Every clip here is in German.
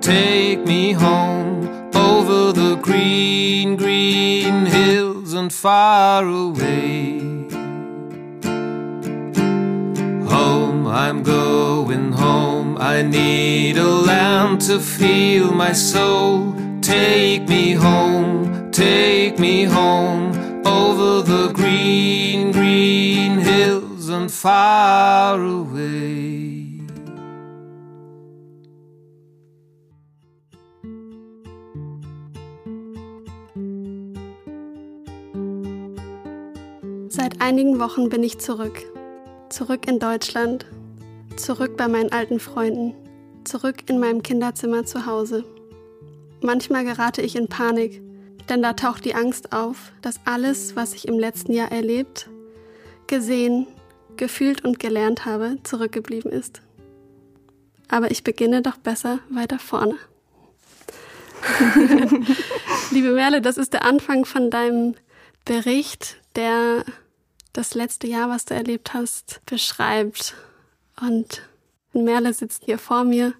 take me home over the green, green hills and far away. Home, I'm going home. I need a land to feel my soul. Take me home, take me home over the green, green hills and far away. Seit einigen Wochen bin ich zurück. Zurück in Deutschland. Zurück bei meinen alten Freunden. Zurück in meinem Kinderzimmer zu Hause. Manchmal gerate ich in Panik, denn da taucht die Angst auf, dass alles, was ich im letzten Jahr erlebt, gesehen, gefühlt und gelernt habe, zurückgeblieben ist. Aber ich beginne doch besser weiter vorne. Liebe Merle, das ist der Anfang von deinem Bericht, der das letzte Jahr, was du erlebt hast, beschreibt. Und Merle sitzt hier vor mir.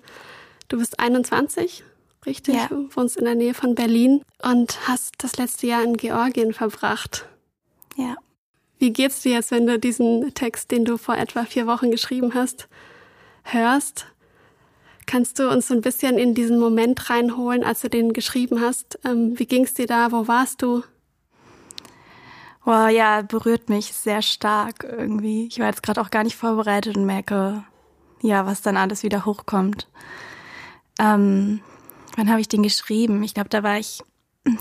Du bist 21, richtig? Ja. Du wohnst in der Nähe von Berlin und hast das letzte Jahr in Georgien verbracht. Ja. Wie geht's dir jetzt, wenn du diesen Text, den du vor etwa vier Wochen geschrieben hast, hörst? Kannst du uns so ein bisschen in diesen Moment reinholen, als du den geschrieben hast? Ähm, wie ging's dir da? Wo warst du? Wow, ja, berührt mich sehr stark irgendwie. Ich war jetzt gerade auch gar nicht vorbereitet und merke, ja, was dann alles wieder hochkommt. Ähm, wann habe ich den geschrieben? Ich glaube, da war ich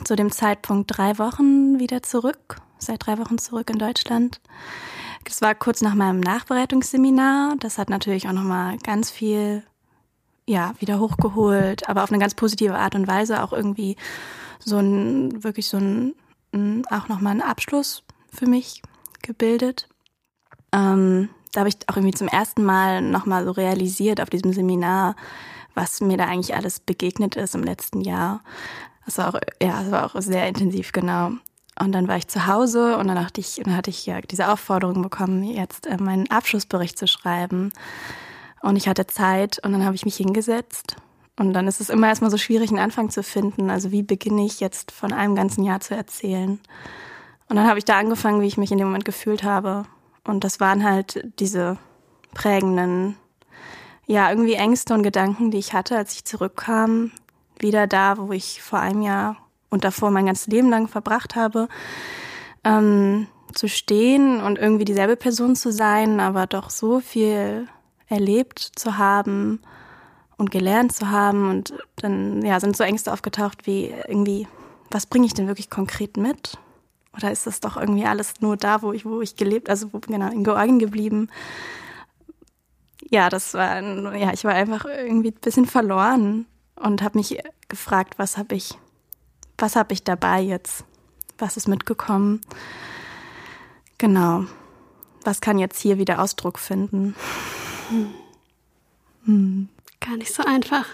zu dem Zeitpunkt drei Wochen wieder zurück, seit drei Wochen zurück in Deutschland. Das war kurz nach meinem Nachbereitungsseminar. Das hat natürlich auch nochmal ganz viel, ja, wieder hochgeholt, aber auf eine ganz positive Art und Weise auch irgendwie so ein, wirklich so ein, auch nochmal einen Abschluss für mich gebildet. Ähm, da habe ich auch irgendwie zum ersten Mal nochmal so realisiert auf diesem Seminar, was mir da eigentlich alles begegnet ist im letzten Jahr. Das war auch, ja, das war auch sehr intensiv, genau. Und dann war ich zu Hause und dann dachte ich, dann hatte ich ja diese Aufforderung bekommen, jetzt äh, meinen Abschlussbericht zu schreiben. Und ich hatte Zeit und dann habe ich mich hingesetzt. Und dann ist es immer erstmal so schwierig, einen Anfang zu finden. Also wie beginne ich jetzt von einem ganzen Jahr zu erzählen? Und dann habe ich da angefangen, wie ich mich in dem Moment gefühlt habe. Und das waren halt diese prägenden, ja, irgendwie Ängste und Gedanken, die ich hatte, als ich zurückkam. Wieder da, wo ich vor einem Jahr und davor mein ganzes Leben lang verbracht habe, ähm, zu stehen und irgendwie dieselbe Person zu sein, aber doch so viel erlebt zu haben und gelernt zu haben. Und dann ja, sind so Ängste aufgetaucht wie irgendwie, was bringe ich denn wirklich konkret mit? Oder ist das doch irgendwie alles nur da, wo ich, wo ich gelebt, also wo, genau, in Georgien geblieben? Ja, das war, ja, ich war einfach irgendwie ein bisschen verloren und habe mich gefragt, was habe ich, was habe ich dabei jetzt? Was ist mitgekommen? Genau. Was kann jetzt hier wieder Ausdruck finden? Hm. Hm. Gar nicht so einfach,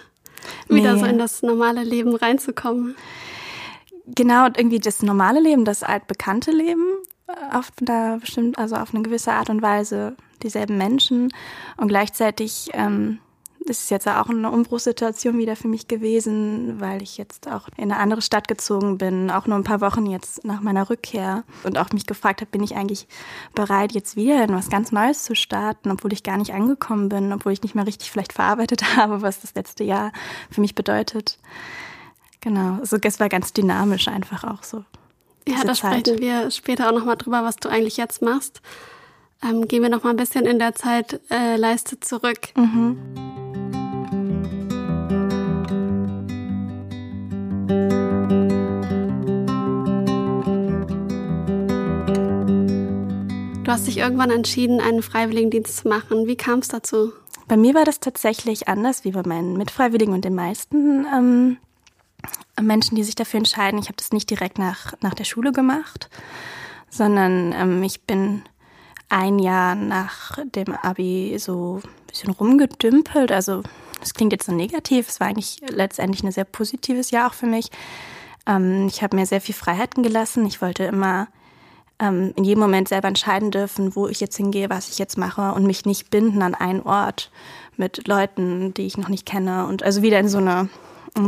wieder nee. so in das normale Leben reinzukommen. Genau, und irgendwie das normale Leben, das altbekannte Leben, auf da bestimmt, also auf eine gewisse Art und Weise dieselben Menschen. Und gleichzeitig ähm, ist es jetzt auch eine Umbruchssituation wieder für mich gewesen, weil ich jetzt auch in eine andere Stadt gezogen bin, auch nur ein paar Wochen jetzt nach meiner Rückkehr und auch mich gefragt habe, bin ich eigentlich bereit, jetzt wieder in was ganz Neues zu starten, obwohl ich gar nicht angekommen bin, obwohl ich nicht mehr richtig vielleicht verarbeitet habe, was das letzte Jahr für mich bedeutet. Genau, also es war ganz dynamisch einfach auch so. Ja, da Zeit. sprechen wir später auch nochmal drüber, was du eigentlich jetzt machst. Ähm, gehen wir noch mal ein bisschen in der Zeitleiste äh, zurück. Mhm. Du hast dich irgendwann entschieden, einen Freiwilligendienst zu machen. Wie kam es dazu? Bei mir war das tatsächlich anders wie bei meinen Mitfreiwilligen und den meisten ähm, Menschen, die sich dafür entscheiden. Ich habe das nicht direkt nach, nach der Schule gemacht, sondern ähm, ich bin ein Jahr nach dem Abi so ein bisschen rumgedümpelt. Also das klingt jetzt so negativ, es war eigentlich letztendlich ein sehr positives Jahr auch für mich. Ähm, ich habe mir sehr viel Freiheiten gelassen. Ich wollte immer ähm, in jedem Moment selber entscheiden dürfen, wo ich jetzt hingehe, was ich jetzt mache und mich nicht binden an einen Ort mit Leuten, die ich noch nicht kenne und also wieder in so eine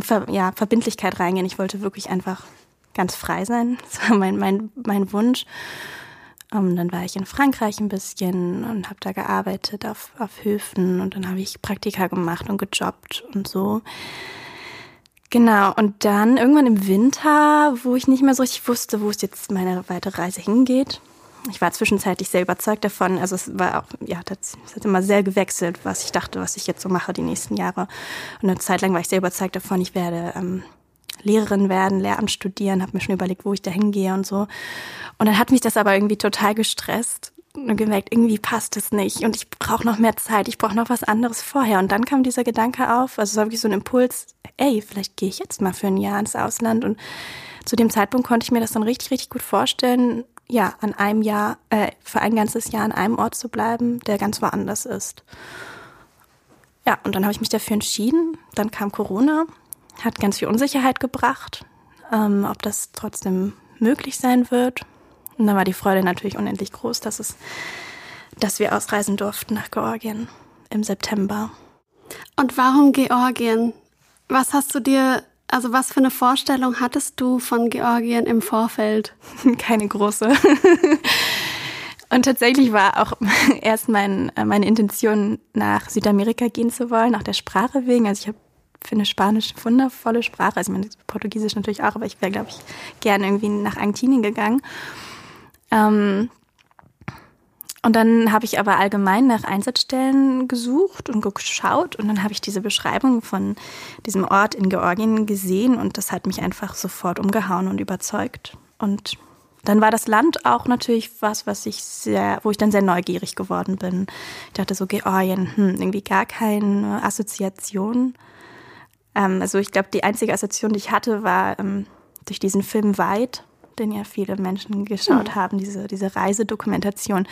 Ver ja, Verbindlichkeit reingehen. Ich wollte wirklich einfach ganz frei sein. Das war mein, mein, mein Wunsch. Um, ähm, dann war ich in Frankreich ein bisschen und habe da gearbeitet auf, auf Höfen und dann habe ich Praktika gemacht und gejobbt und so. Genau, und dann irgendwann im Winter, wo ich nicht mehr so richtig wusste, wo es jetzt meine weitere Reise hingeht. Ich war zwischenzeitlich sehr überzeugt davon. Also es war auch, ja, das, das hat immer sehr gewechselt, was ich dachte, was ich jetzt so mache die nächsten Jahre. Und eine Zeit lang war ich sehr überzeugt davon, ich werde ähm, Lehrerin werden, Lehramt studieren, habe mir schon überlegt, wo ich da hingehe und so. Und dann hat mich das aber irgendwie total gestresst und gemerkt, irgendwie passt es nicht und ich brauche noch mehr Zeit, ich brauche noch was anderes vorher. Und dann kam dieser Gedanke auf, also es war wirklich so ein Impuls, ey, vielleicht gehe ich jetzt mal für ein Jahr ins Ausland. Und zu dem Zeitpunkt konnte ich mir das dann richtig, richtig gut vorstellen, ja, an einem Jahr, äh, für ein ganzes Jahr an einem Ort zu bleiben, der ganz woanders ist. Ja, und dann habe ich mich dafür entschieden. Dann kam Corona, hat ganz viel Unsicherheit gebracht, ähm, ob das trotzdem möglich sein wird. Und dann war die Freude natürlich unendlich groß, dass es, dass wir ausreisen durften nach Georgien im September. Und warum Georgien? Was hast du dir, also was für eine Vorstellung hattest du von Georgien im Vorfeld? Keine große. Und tatsächlich war auch erst mein, äh, meine Intention, nach Südamerika gehen zu wollen, auch der Sprache wegen. Also ich habe finde Spanisch eine wundervolle Sprache. Also ich meine, Portugiesisch natürlich auch, aber ich wäre, glaube ich, gerne irgendwie nach Argentinien gegangen. Ähm, und dann habe ich aber allgemein nach Einsatzstellen gesucht und geschaut und dann habe ich diese Beschreibung von diesem Ort in Georgien gesehen und das hat mich einfach sofort umgehauen und überzeugt. Und dann war das Land auch natürlich was, was ich sehr, wo ich dann sehr neugierig geworden bin. Ich dachte so, Georgien, hm, irgendwie gar keine Assoziation. Ähm, also ich glaube, die einzige Assoziation, die ich hatte, war ähm, durch diesen Film Weit den ja viele Menschen geschaut mhm. haben, diese, diese Reisedokumentation.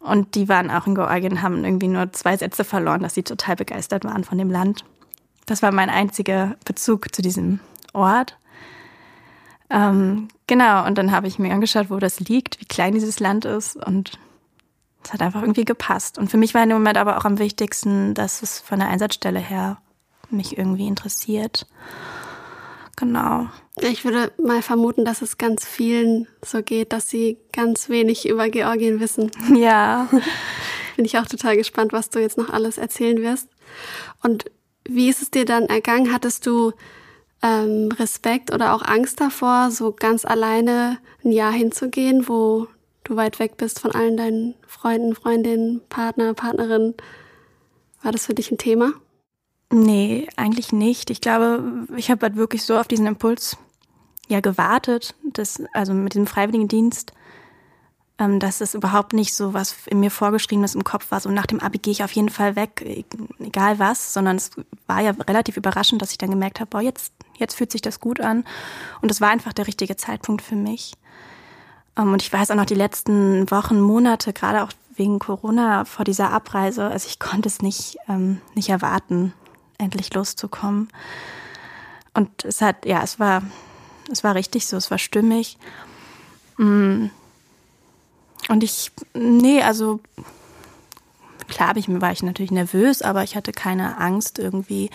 Und die waren auch in Georgien, haben irgendwie nur zwei Sätze verloren, dass sie total begeistert waren von dem Land. Das war mein einziger Bezug zu diesem Ort. Ähm, genau, und dann habe ich mir angeschaut, wo das liegt, wie klein dieses Land ist und es hat einfach irgendwie gepasst. Und für mich war in dem Moment aber auch am wichtigsten, dass es von der Einsatzstelle her mich irgendwie interessiert. Genau. Ich würde mal vermuten, dass es ganz vielen so geht, dass sie ganz wenig über Georgien wissen. Ja. Bin ich auch total gespannt, was du jetzt noch alles erzählen wirst. Und wie ist es dir dann ergangen? Hattest du ähm, Respekt oder auch Angst davor, so ganz alleine ein Jahr hinzugehen, wo du weit weg bist von allen deinen Freunden, Freundinnen, Partner, Partnerinnen? War das für dich ein Thema? Nee, eigentlich nicht. Ich glaube, ich habe halt wirklich so auf diesen Impuls ja gewartet, dass, also mit dem Freiwilligendienst, ähm, dass es überhaupt nicht so was in mir vorgeschriebenes im Kopf war. So nach dem Abi gehe ich auf jeden Fall weg, e-, egal was, sondern es war ja relativ überraschend, dass ich dann gemerkt habe, boah, jetzt, jetzt fühlt sich das gut an. Und es war einfach der richtige Zeitpunkt für mich. Ähm, und ich weiß auch noch die letzten Wochen, Monate, gerade auch wegen Corona vor dieser Abreise, also ich konnte es nicht, ähm, nicht erwarten, endlich loszukommen. Und es hat, ja, es war, es war richtig so, es war stimmig. Mm. Und ich, nee, also klar ich, war ich natürlich nervös, aber ich hatte keine Angst irgendwie.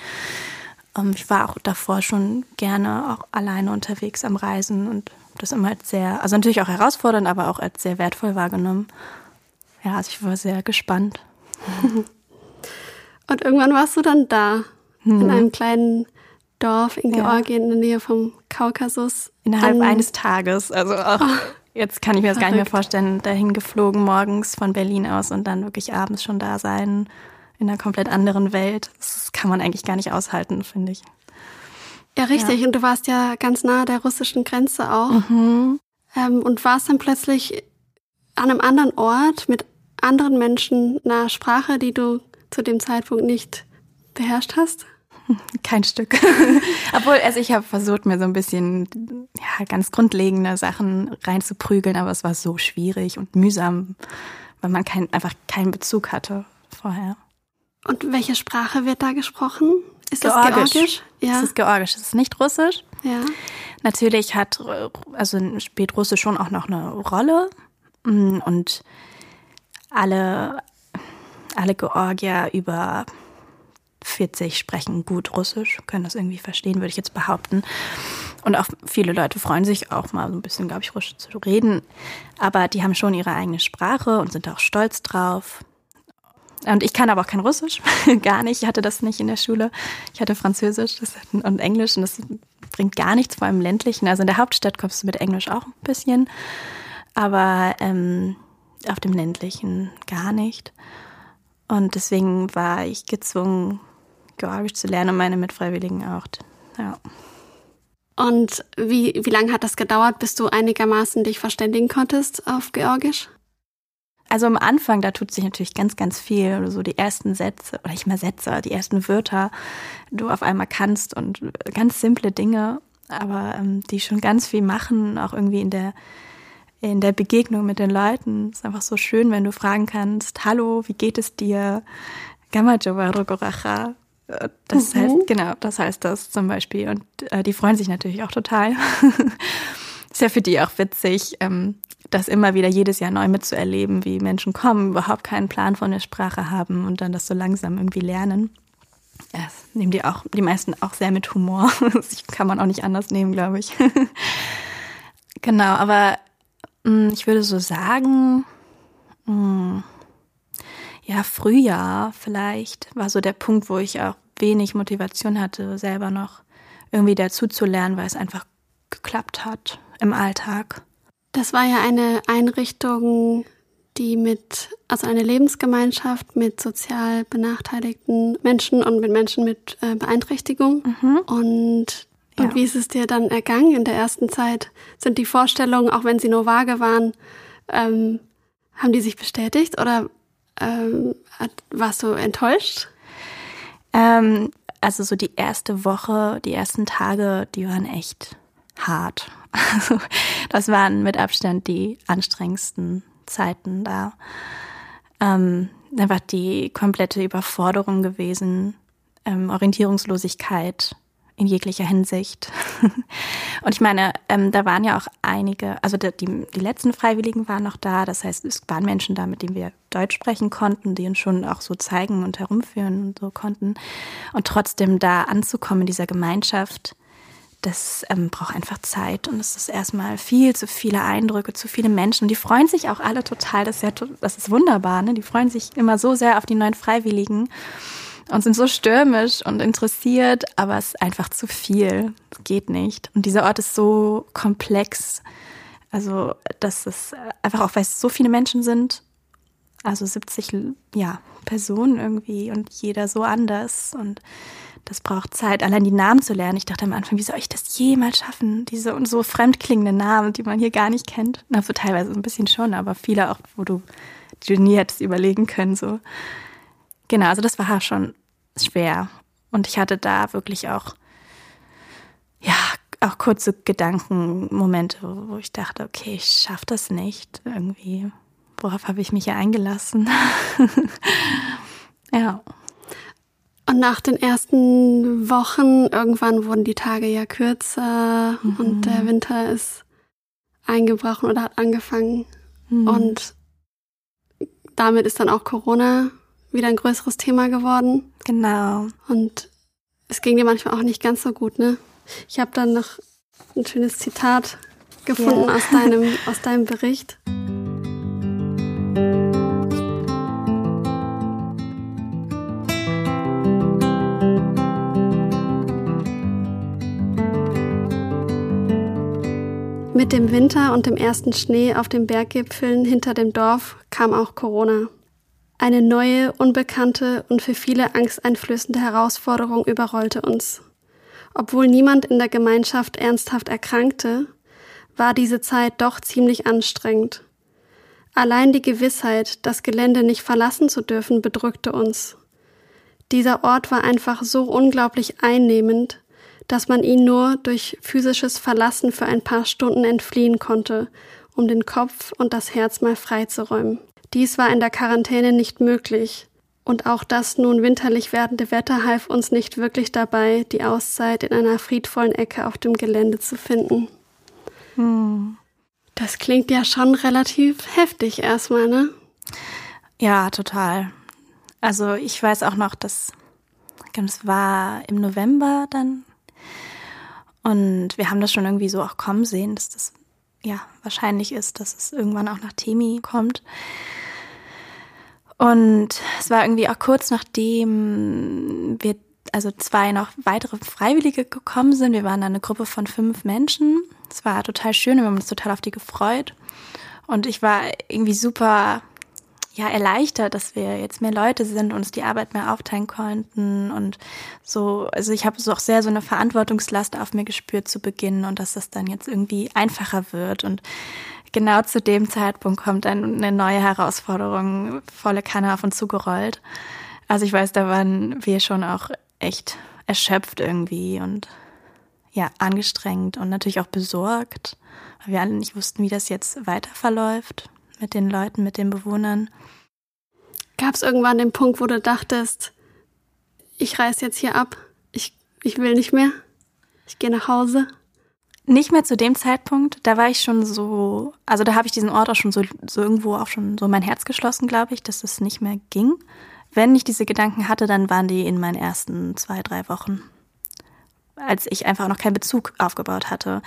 Ähm, ich war auch davor schon gerne auch alleine unterwegs am Reisen und das immer als sehr, also natürlich auch herausfordernd, aber auch als sehr wertvoll wahrgenommen. Ja, also ich war sehr gespannt. Und irgendwann warst du dann da mhm. in einem kleinen Dorf in Georgien in der Nähe vom Kaukasus. Innerhalb eines Tages. Also auch oh, jetzt kann ich mir das verrückt. gar nicht mehr vorstellen, dahin geflogen morgens von Berlin aus und dann wirklich abends schon da sein in einer komplett anderen Welt. Das kann man eigentlich gar nicht aushalten, finde ich. Ja, richtig. Ja. Und du warst ja ganz nahe der russischen Grenze auch. Mhm. Ähm, und warst dann plötzlich an einem anderen Ort mit anderen Menschen, einer Sprache, die du zu dem Zeitpunkt nicht beherrscht hast? Kein Stück. Obwohl, also ich habe versucht, mir so ein bisschen ja, ganz grundlegende Sachen reinzuprügeln, aber es war so schwierig und mühsam, weil man kein, einfach keinen Bezug hatte vorher. Und welche Sprache wird da gesprochen? Ist das Georgisch? Georgisch? Ja. Es ist Georgisch, es ist nicht Russisch. ja. Natürlich hat, also spielt Russisch schon auch noch eine Rolle. Mm, Und alle, alle Georgier über 40 sprechen gut Russisch, können das irgendwie verstehen, würde ich jetzt behaupten. Und auch viele Leute freuen sich auch mal so ein bisschen, glaube ich, Russisch zu reden. Aber die haben schon ihre eigene Sprache und sind auch stolz drauf. Und ich kann aber auch kein Russisch, gar nicht. Ich hatte das nicht in der Schule. Ich hatte Französisch und Englisch und das bringt gar nichts, vor allem im ländlichen. Also in der Hauptstadt kommst du mit Englisch auch ein bisschen, aber ähm, auf dem ländlichen gar nicht. Und deswegen war ich gezwungen, Georgisch zu lernen und meine Mitfreiwilligen auch. Ja. Und wie, wie lange hat das gedauert, bis du einigermaßen dich verständigen konntest auf Georgisch? Also am Anfang, da tut sich natürlich ganz, ganz viel. Oder so die ersten Sätze, oder nicht mehr Sätze, die ersten Wörter, du auf einmal kannst und ganz simple Dinge, aber ähm, die schon ganz viel machen, auch irgendwie in der, in der Begegnung mit den Leuten. Es ist einfach so schön, wenn du fragen kannst, hallo, wie geht es dir? Gamajowa Rogoracha. Äh, Das Mhm. heißt, genau, das heißt das zum Beispiel. Und äh, die freuen sich natürlich auch total. ist ja für die auch witzig, ähm, das immer wieder jedes Jahr neu mitzuerleben, wie Menschen kommen, überhaupt keinen Plan von der Sprache haben und dann das so langsam irgendwie lernen. Ja, das nehmen die auch, die meisten auch sehr mit Humor. Das kann man auch nicht anders nehmen, glaube ich. genau, aber mh, ich würde so sagen, mh, ja, Frühjahr vielleicht war so der Punkt, wo ich auch wenig Motivation hatte, selber noch irgendwie dazu zu lernen, weil es einfach geklappt hat im Alltag. Das war ja eine Einrichtung, die mit, also eine Lebensgemeinschaft mit sozial benachteiligten Menschen und mit Menschen mit äh, Beeinträchtigung. Und, und Ja. wie ist es dir dann ergangen in der ersten Zeit? Sind die Vorstellungen, auch wenn sie nur vage waren, ähm, haben die sich bestätigt oder ähm, warst du enttäuscht? Ähm, also so die erste Woche, die ersten Tage, die waren echt hart. Also das waren mit Abstand die anstrengendsten Zeiten da. Ähm, einfach die komplette Überforderung gewesen, ähm, Orientierungslosigkeit in jeglicher Hinsicht. Und ich meine, ähm, da waren ja auch einige, also die, die, letzten Freiwilligen waren noch da, das heißt, es waren Menschen da, mit denen wir Deutsch sprechen konnten, die uns schon auch so zeigen und herumführen und so konnten. Und trotzdem da anzukommen in dieser Gemeinschaft, das ähm, braucht einfach Zeit und es ist erstmal viel zu viele Eindrücke, zu viele Menschen. Und die freuen sich auch alle total, das ist, ja, das ist wunderbar, ne? Die freuen sich immer so sehr auf die neuen Freiwilligen und sind so stürmisch und interessiert, aber es ist einfach zu viel. Es geht nicht. Und dieser Ort ist so komplex. Also, dass es einfach auch, weil es so viele Menschen sind, also 70 ja, Personen irgendwie und jeder so anders und das braucht Zeit, allein die Namen zu lernen. Ich dachte am Anfang, wie soll ich das jemals schaffen? Diese und so fremdklingende Namen, die man hier gar nicht kennt. Na, so teilweise ein bisschen schon, aber viele auch, wo du, die du nie hättest überlegen können, so. Genau, also das war schon schwer. Und ich hatte da wirklich auch, ja, auch kurze Gedankenmomente, wo ich dachte, okay, ich schaffe das nicht irgendwie. Worauf habe ich mich hier eingelassen? ja. Und nach den ersten Wochen, irgendwann wurden die Tage ja kürzer und der Winter ist eingebrochen oder hat angefangen. Und damit ist dann auch Corona wieder ein größeres Thema geworden. Genau. Und es ging dir manchmal auch nicht ganz so gut, ne? Ich habe dann noch ein schönes Zitat gefunden Ja. aus, deinem, aus deinem Bericht. Mit dem Winter und dem ersten Schnee auf den Berggipfeln hinter dem Dorf kam auch Corona. Eine neue, unbekannte und für viele angsteinflößende Herausforderung überrollte uns. Obwohl niemand in der Gemeinschaft ernsthaft erkrankte, war diese Zeit doch ziemlich anstrengend. Allein die Gewissheit, das Gelände nicht verlassen zu dürfen, bedrückte uns. Dieser Ort war einfach so unglaublich einnehmend, dass man ihn nur durch physisches Verlassen für ein paar Stunden entfliehen konnte, um den Kopf und das Herz mal freizuräumen. Dies war in der Quarantäne nicht möglich, und auch das nun winterlich werdende Wetter half uns nicht wirklich dabei, die Auszeit in einer friedvollen Ecke auf dem Gelände zu finden. Hm. Das klingt ja schon relativ heftig erstmal, ne? Ja, total. Also ich weiß auch noch, dass es war im November dann. Und wir haben das schon irgendwie so auch kommen sehen, dass das ja wahrscheinlich ist, dass es irgendwann auch nach Temi kommt. Und es war irgendwie auch kurz nachdem wir, also zwei noch weitere Freiwillige gekommen sind. Wir waren da eine Gruppe von fünf Menschen. Es war total schön, wir haben uns total auf die gefreut. Und ich war irgendwie super ja erleichtert, dass wir jetzt mehr Leute sind und uns die Arbeit mehr aufteilen konnten. Und so also ich habe so auch sehr so eine Verantwortungslast auf mir gespürt zu Beginn und dass das dann jetzt irgendwie einfacher wird. Und genau zu dem Zeitpunkt kommt dann eine neue Herausforderung volle Kanne auf uns zugerollt. Also ich weiß, da waren wir schon auch echt erschöpft irgendwie und ja, angestrengt und natürlich auch besorgt, weil wir alle nicht wussten, wie das jetzt weiter verläuft mit den Leuten, mit den Bewohnern. Gab es irgendwann den Punkt, wo du dachtest, ich reise jetzt hier ab, ich, ich will nicht mehr, ich gehe nach Hause? Nicht mehr zu dem Zeitpunkt, da war ich schon so, also da habe ich diesen Ort auch schon so, so irgendwo auch schon so mein Herz geschlossen, glaube ich, dass es nicht mehr ging. Wenn ich diese Gedanken hatte, dann waren die in meinen ersten zwei, drei Wochen. Als ich einfach noch keinen Bezug aufgebaut hatte,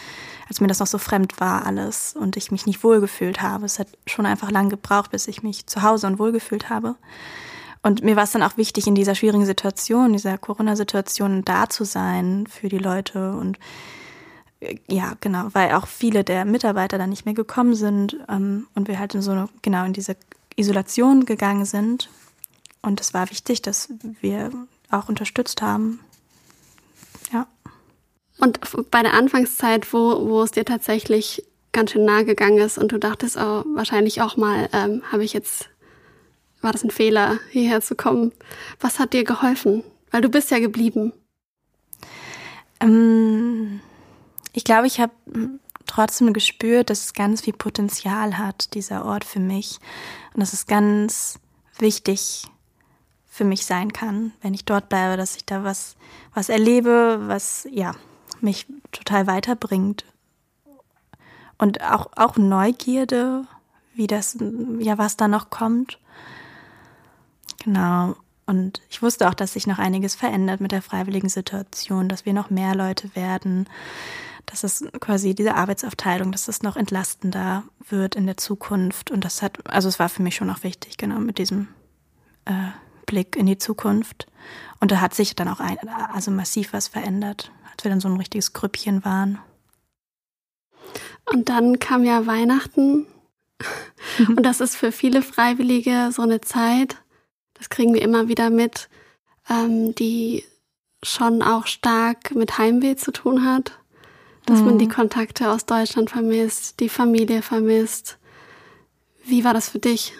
als mir das noch so fremd war alles und ich mich nicht wohlgefühlt habe. Es hat schon einfach lang gebraucht, bis ich mich zu Hause und wohlgefühlt habe. Und mir war es dann auch wichtig, in dieser schwierigen Situation, dieser Corona-Situation da zu sein für die Leute und ja, genau, weil auch viele der Mitarbeiter dann nicht mehr gekommen sind ähm, und wir halt in so eine, genau in diese Isolation gegangen sind. Und es war wichtig, dass wir auch unterstützt haben. Und bei der Anfangszeit, wo, wo es dir tatsächlich ganz schön nahe gegangen ist und du dachtest oh, wahrscheinlich auch mal, ähm, habe ich jetzt, war das ein Fehler, hierher zu kommen? Was hat dir geholfen? Weil du bist ja geblieben. Ähm, ich glaube, ich habe trotzdem gespürt, dass es ganz viel Potenzial hat, dieser Ort für mich. Und dass es ganz wichtig für mich sein kann, wenn ich dort bleibe, dass ich da was, was erlebe, was, ja, mich total weiterbringt. Und auch, auch Neugierde, wie das, ja, was da noch kommt. Genau. Und ich wusste auch, dass sich noch einiges verändert mit der freiwilligen Situation, dass wir noch mehr Leute werden, dass es quasi diese Arbeitsaufteilung, dass es noch entlastender wird in der Zukunft. Und das hat, also es war für mich schon auch wichtig, genau, mit diesem äh, Blick in die Zukunft. Und da hat sich dann auch ein, also massiv was verändert, als wir dann so ein richtiges Grüppchen waren. Und dann kam ja Weihnachten. Und das ist für viele Freiwillige so eine Zeit, das kriegen wir immer wieder mit, ähm, die schon auch stark mit Heimweh zu tun hat dass mhm. man die mhm. Kontakte aus Deutschland vermisst, die Familie vermisst. Wie war das für dich?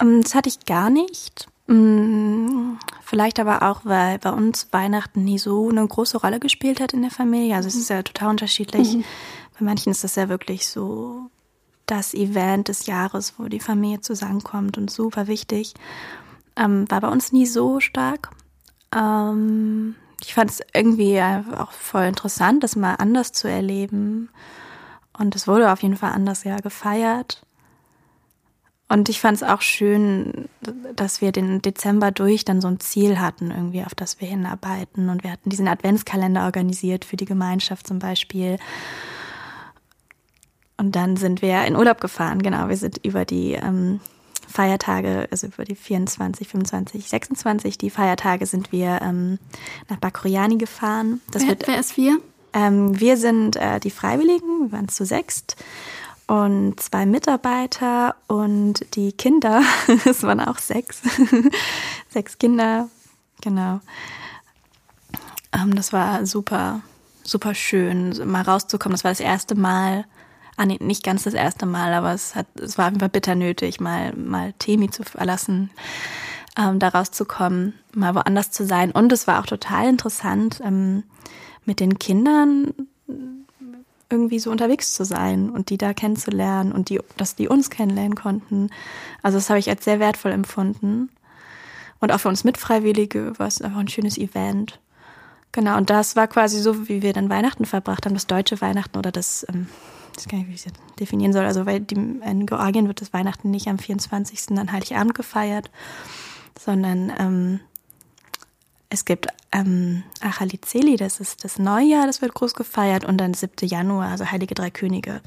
Ähm, das hatte ich gar nicht. Mm, vielleicht aber auch, weil bei uns Weihnachten nie so eine große Rolle gespielt hat in der Familie. Also es ist ja total unterschiedlich. Mhm. Bei manchen ist das ja wirklich so das Event des Jahres, wo die Familie zusammenkommt und super wichtig. Ähm, war bei uns nie so stark. Ähm, ich fand es irgendwie auch voll interessant, das mal anders zu erleben. Und es wurde auf jeden Fall anders ja gefeiert. Und ich fand es auch schön, dass wir den Dezember durch dann so ein Ziel hatten, irgendwie, auf das wir hinarbeiten. Und wir hatten diesen Adventskalender organisiert für die Gemeinschaft zum Beispiel. Und dann sind wir in Urlaub gefahren, genau. Wir sind über die ähm, Feiertage, also über die 24, 25, 26, die Feiertage sind wir ähm, nach Bakuriani gefahren. Das wer, wird, wer ist wir? Ähm, wir sind äh, die Freiwilligen, wir waren zu sechst und zwei Mitarbeiter und die Kinder, es waren auch sechs, sechs Kinder, genau. Ähm, das war super, super schön, mal rauszukommen. Das war das erste Mal, ah nee, nicht ganz das erste Mal, aber es hat, es war einfach bitter nötig, mal, mal Temi zu verlassen. ähm, da rauszukommen, mal woanders zu sein. Und es war auch total interessant, ähm, mit den Kindern irgendwie so unterwegs zu sein und die da kennenzulernen und die, dass die uns kennenlernen konnten. Also das habe ich als sehr wertvoll empfunden. Und auch für uns Mitfreiwillige war es einfach ein schönes Event. Genau, und das war quasi so, wie wir dann Weihnachten verbracht haben, das deutsche Weihnachten oder das, ähm, ich weiß gar nicht, wie ich das definieren soll. Also weil die, in Georgien wird das Weihnachten nicht am 24. an Heiligabend gefeiert, sondern ähm, es gibt ähm, Achalizeli, das ist das Neujahr, das wird groß gefeiert und dann 7. Januar, also Heilige Drei Könige.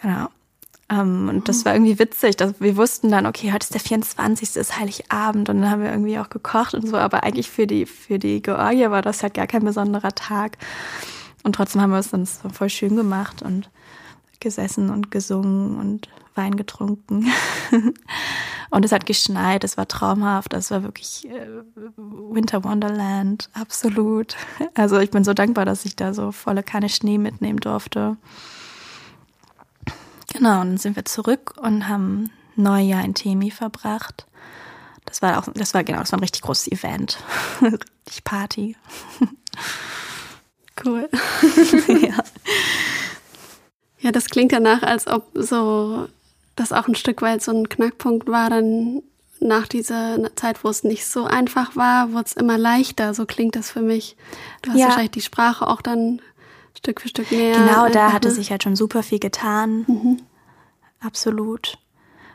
Genau. Um, und das war irgendwie witzig, dass wir wussten dann, okay, heute ist der 24. ist Heiligabend und dann haben wir irgendwie auch gekocht und so, aber eigentlich für die, für die Georgier war das halt gar kein besonderer Tag. Und trotzdem haben wir es dann voll schön gemacht und gesessen und gesungen und Wein getrunken. und es hat geschneit, es war traumhaft, es war wirklich äh, Winter Wonderland, absolut. Also ich bin so dankbar, dass ich da so volle Kanne Schnee mitnehmen durfte. Genau, und dann sind wir zurück und haben Neujahr in Temi verbracht. Das war auch, das war genau, das war ein richtig großes Event. richtig Party. Cool. ja. ja, das klingt danach, als ob so das auch ein Stück weit so ein Knackpunkt war, dann nach dieser Zeit, wo es nicht so einfach war, wurde es immer leichter. So klingt das für mich. Du hast ja. wahrscheinlich die Sprache auch dann Stück für Stück näher. Genau, da hatte sich halt schon super viel getan. Mhm. Absolut.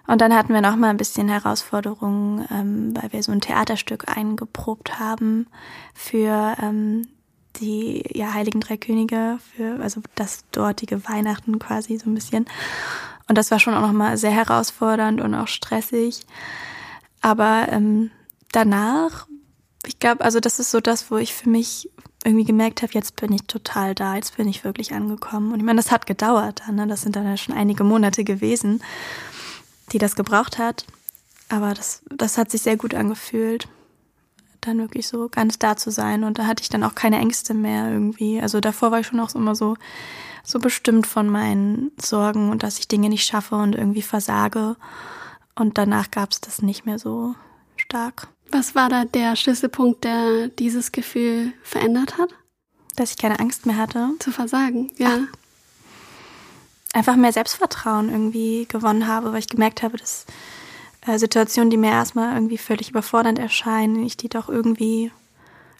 Und dann hatten wir noch mal ein bisschen Herausforderungen, ähm, weil wir so ein Theaterstück eingeprobt haben für ähm, die ja, Heiligen Drei Könige, für also das dortige Weihnachten quasi so ein bisschen. Und das war schon auch noch mal sehr herausfordernd und auch stressig. Aber ähm, danach, ich glaube, also das ist so das, wo ich für mich irgendwie gemerkt habe, jetzt bin ich total da, jetzt bin ich wirklich angekommen. Und ich meine, das hat gedauert, ne? das sind dann ja schon einige Monate gewesen, die das gebraucht hat. Aber das, das hat sich sehr gut angefühlt, dann wirklich so ganz da zu sein. Und da hatte ich dann auch keine Ängste mehr irgendwie. Also davor war ich schon auch immer so, so bestimmt von meinen Sorgen und dass ich Dinge nicht schaffe und irgendwie versage. Und danach gab es das nicht mehr so stark. Was war da der Schlüsselpunkt, der dieses Gefühl verändert hat? Dass ich keine Angst mehr hatte. Zu versagen, ja. Ach, einfach mehr Selbstvertrauen irgendwie gewonnen habe, weil ich gemerkt habe, dass äh, Situationen, die mir erstmal irgendwie völlig überfordernd erscheinen, ich die doch irgendwie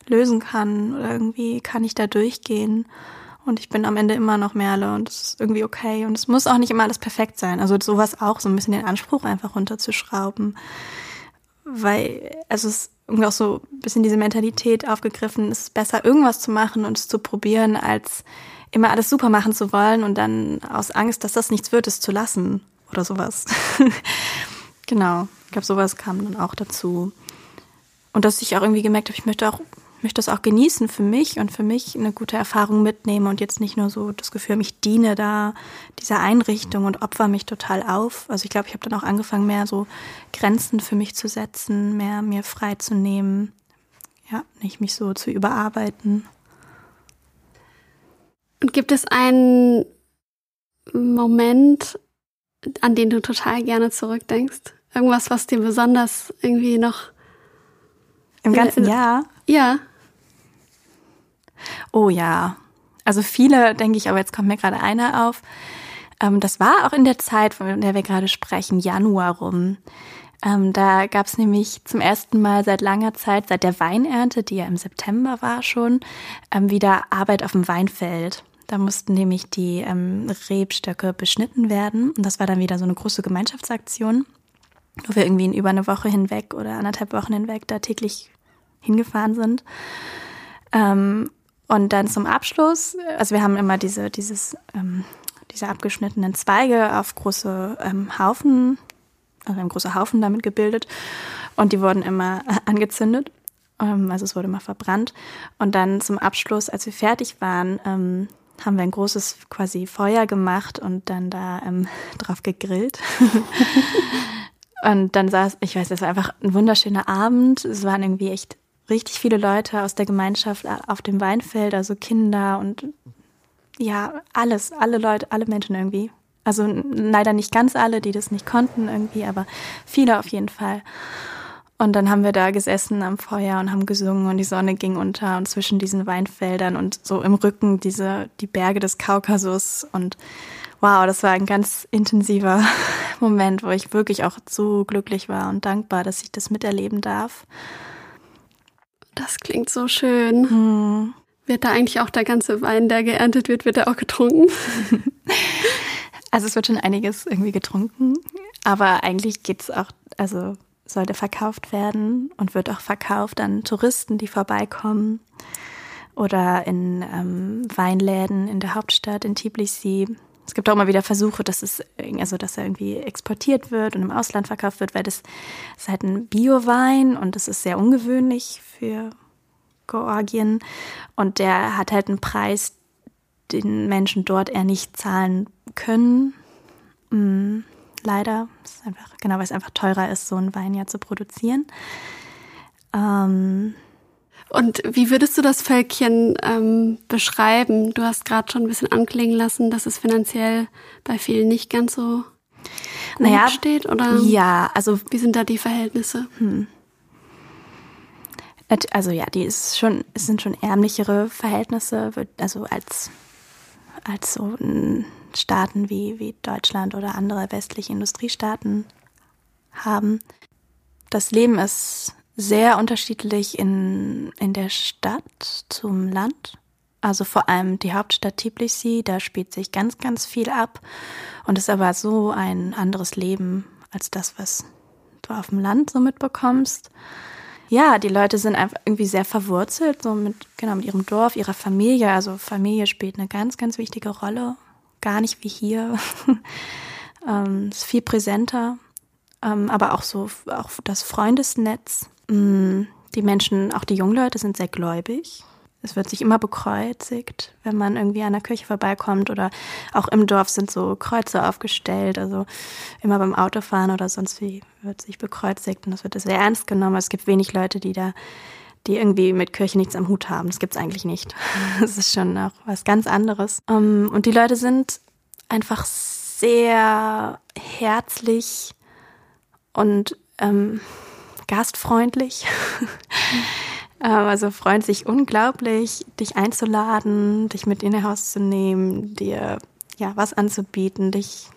lösen kann oder irgendwie kann ich da durchgehen. Und ich bin am Ende immer noch Merle und es ist irgendwie okay. Und es muss auch nicht immer alles perfekt sein. Also sowas auch, so ein bisschen den Anspruch einfach runterzuschrauben weil, also es ist irgendwie auch so ein bisschen diese Mentalität aufgegriffen, es ist besser, irgendwas zu machen und es zu probieren, als immer alles super machen zu wollen und dann aus Angst, dass das nichts wird, es zu lassen oder sowas. genau, ich glaube, sowas kam dann auch dazu. Und dass ich auch irgendwie gemerkt habe, ich möchte auch möchte das auch genießen für mich und für mich eine gute Erfahrung mitnehmen und jetzt nicht nur so das Gefühl, ich diene da dieser Einrichtung und opfer mich total auf. Also ich glaube, ich habe dann auch angefangen, mehr so Grenzen für mich zu setzen, mehr mir frei zu nehmen, ja, nicht mich so zu überarbeiten. Und gibt es einen Moment, an den du total gerne zurückdenkst? Irgendwas, was dir besonders irgendwie noch im ganzen Jahr? Ja. Oh ja. Also viele, denke ich, aber jetzt kommt mir gerade einer auf. Ähm, das war auch in der Zeit, von der wir gerade sprechen, Januar rum. Ähm, da gab es nämlich zum ersten Mal seit langer Zeit, seit der Weinernte, die ja im September war schon, ähm, wieder Arbeit auf dem Weinfeld. Da mussten nämlich die ähm, Rebstöcke beschnitten werden. Und das war dann wieder so eine große Gemeinschaftsaktion, wo wir irgendwie in über eine Woche hinweg oder anderthalb Wochen hinweg da täglich hingefahren sind. Ähm, und dann zum Abschluss, also wir haben immer diese, dieses, ähm, diese abgeschnittenen Zweige auf große ähm, Haufen, also ein großer Haufen damit gebildet. Und die wurden immer angezündet. Ähm, also es wurde immer verbrannt. Und dann zum Abschluss, als wir fertig waren, ähm, haben wir ein großes quasi Feuer gemacht und dann da ähm, drauf gegrillt. und dann saß, ich weiß, es war einfach ein wunderschöner Abend. Es waren irgendwie echt richtig viele Leute aus der Gemeinschaft auf dem Weinfeld, also Kinder und ja, alles, alle Leute, alle Menschen irgendwie. Also leider nicht ganz alle, die das nicht konnten irgendwie, aber viele auf jeden Fall. Und dann haben wir da gesessen am Feuer und haben gesungen und die Sonne ging unter und zwischen diesen Weinfeldern und so im Rücken diese, die Berge des Kaukasus und wow, das war ein ganz intensiver Moment, wo ich wirklich auch so glücklich war und dankbar, dass ich das miterleben darf. Das klingt so schön. Hm. Wird da eigentlich auch der ganze Wein, der geerntet wird, wird der auch getrunken? Also es wird schon einiges irgendwie getrunken, aber eigentlich geht's auch, also sollte verkauft werden und wird auch verkauft an Touristen, die vorbeikommen oder in ähm, Weinläden in der Hauptstadt in Tbilisi. Es gibt auch immer wieder Versuche, dass es also dass er irgendwie exportiert wird und im Ausland verkauft wird, weil das ist halt ein Bio-Wein und das ist sehr ungewöhnlich für Georgien und der hat halt einen Preis, den Menschen dort eher nicht zahlen können. Mm, leider. Ist einfach, genau, weil es einfach teurer ist, so einen Wein ja zu produzieren. Ähm, und wie würdest du das Völkchen ähm, beschreiben? Du hast gerade schon ein bisschen anklingen lassen, dass es finanziell bei vielen nicht ganz so gut naja, steht, oder? Ja, also wie sind da die Verhältnisse? Hm. Also ja, die ist schon, es sind schon ärmlichere Verhältnisse, also als als so Staaten wie, wie Deutschland oder andere westliche Industriestaaten haben. Das Leben ist sehr unterschiedlich in, in der Stadt zum Land. Also vor allem die Hauptstadt Tbilisi, da spielt sich ganz, ganz viel ab und ist aber so ein anderes Leben als das, was du auf dem Land so mitbekommst ja, die Leute sind einfach irgendwie sehr verwurzelt, so mit, genau, mit ihrem Dorf, ihrer Familie. Also Familie spielt eine ganz, ganz wichtige Rolle. Gar nicht wie hier. ähm, ist viel präsenter. Ähm, aber auch so, auch das Freundesnetz. Mm, die Menschen, auch die jungen Leute sind sehr gläubig. Es wird sich immer bekreuzigt, wenn man irgendwie an der Kirche vorbeikommt oder auch im Dorf sind so Kreuze aufgestellt. Also immer beim Autofahren oder sonst wie wird sich bekreuzigt und das wird sehr ernst genommen. Es gibt wenig Leute, die da, die irgendwie mit Kirche nichts am Hut haben. Das gibt es eigentlich nicht. Das ist schon auch was ganz anderes. Ähm, und die Leute sind einfach sehr herzlich und ähm, gastfreundlich. Ähm, also freuen sich unglaublich, dich einzuladen, dich mit in ihr Haus zu nehmen, dir ja was anzubieten, dich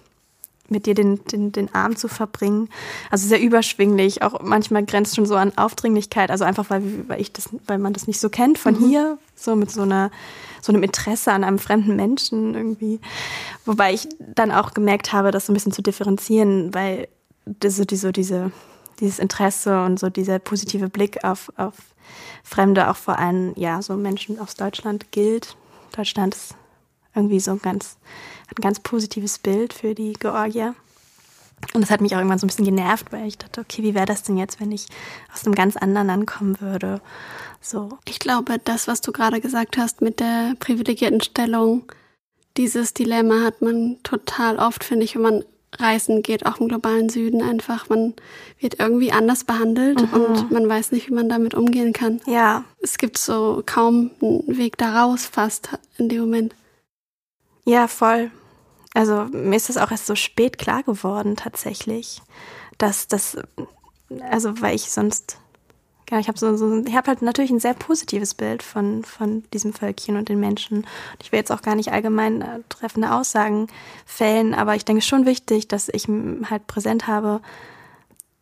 mit dir den, den, den Arm zu verbringen. Also sehr überschwinglich, auch manchmal grenzt schon so an Aufdringlichkeit, also einfach weil, weil ich das, weil man das nicht so kennt von mhm. hier, so mit so einer, so einem Interesse an einem fremden Menschen irgendwie. Wobei ich dann auch gemerkt habe, das so ein bisschen zu differenzieren, weil diese, diese, diese, dieses Interesse und so dieser positive Blick auf, auf Fremde, auch vor allem, ja, so Menschen aus Deutschland gilt. Deutschland ist irgendwie so ein ganz, ein ganz positives Bild für die Georgier. Und das hat mich auch irgendwann so ein bisschen genervt, weil ich dachte, okay, wie wäre das denn jetzt, wenn ich aus einem ganz anderen Land kommen würde? So. Ich glaube, das, was du gerade gesagt hast mit der privilegierten Stellung, dieses Dilemma hat man total oft, finde ich, wenn man reisen geht, auch im globalen Süden einfach. Man wird irgendwie anders behandelt mhm. und man weiß nicht, wie man damit umgehen kann. Ja. Es gibt so kaum einen Weg da raus, fast in dem Moment. Ja, voll. Also mir ist das auch erst so spät klar geworden, tatsächlich, dass das, also weil ich sonst ja, ich habe so, so, ich habe halt natürlich ein sehr positives Bild von, von diesem Völkchen und den Menschen. Ich will jetzt auch gar nicht allgemein äh, treffende Aussagen fällen, aber ich denke schon wichtig, dass ich halt präsent habe,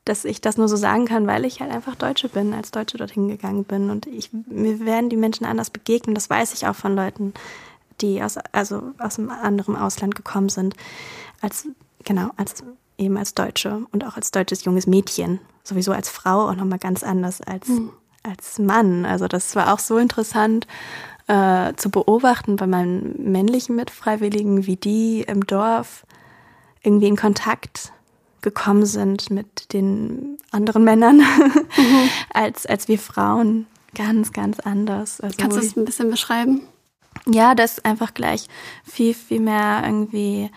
dass ich das nur so sagen kann, weil ich halt einfach Deutsche bin, als Deutsche dorthin gegangen bin. Und ich, mir werden die Menschen anders begegnen. Das weiß ich auch von Leuten, die aus, also aus einem anderen Ausland gekommen sind, als, genau, als eben als Deutsche und auch als deutsches junges Mädchen sowieso als Frau auch nochmal ganz anders als, mhm. als Mann. Also das war auch so interessant äh, zu beobachten bei meinen männlichen Mitfreiwilligen, wie die im Dorf irgendwie in Kontakt gekommen sind mit den anderen Männern mhm. als, als wir Frauen. Ganz, ganz anders. Also Kannst du es ein bisschen beschreiben? Ja, das einfach gleich viel, viel mehr irgendwie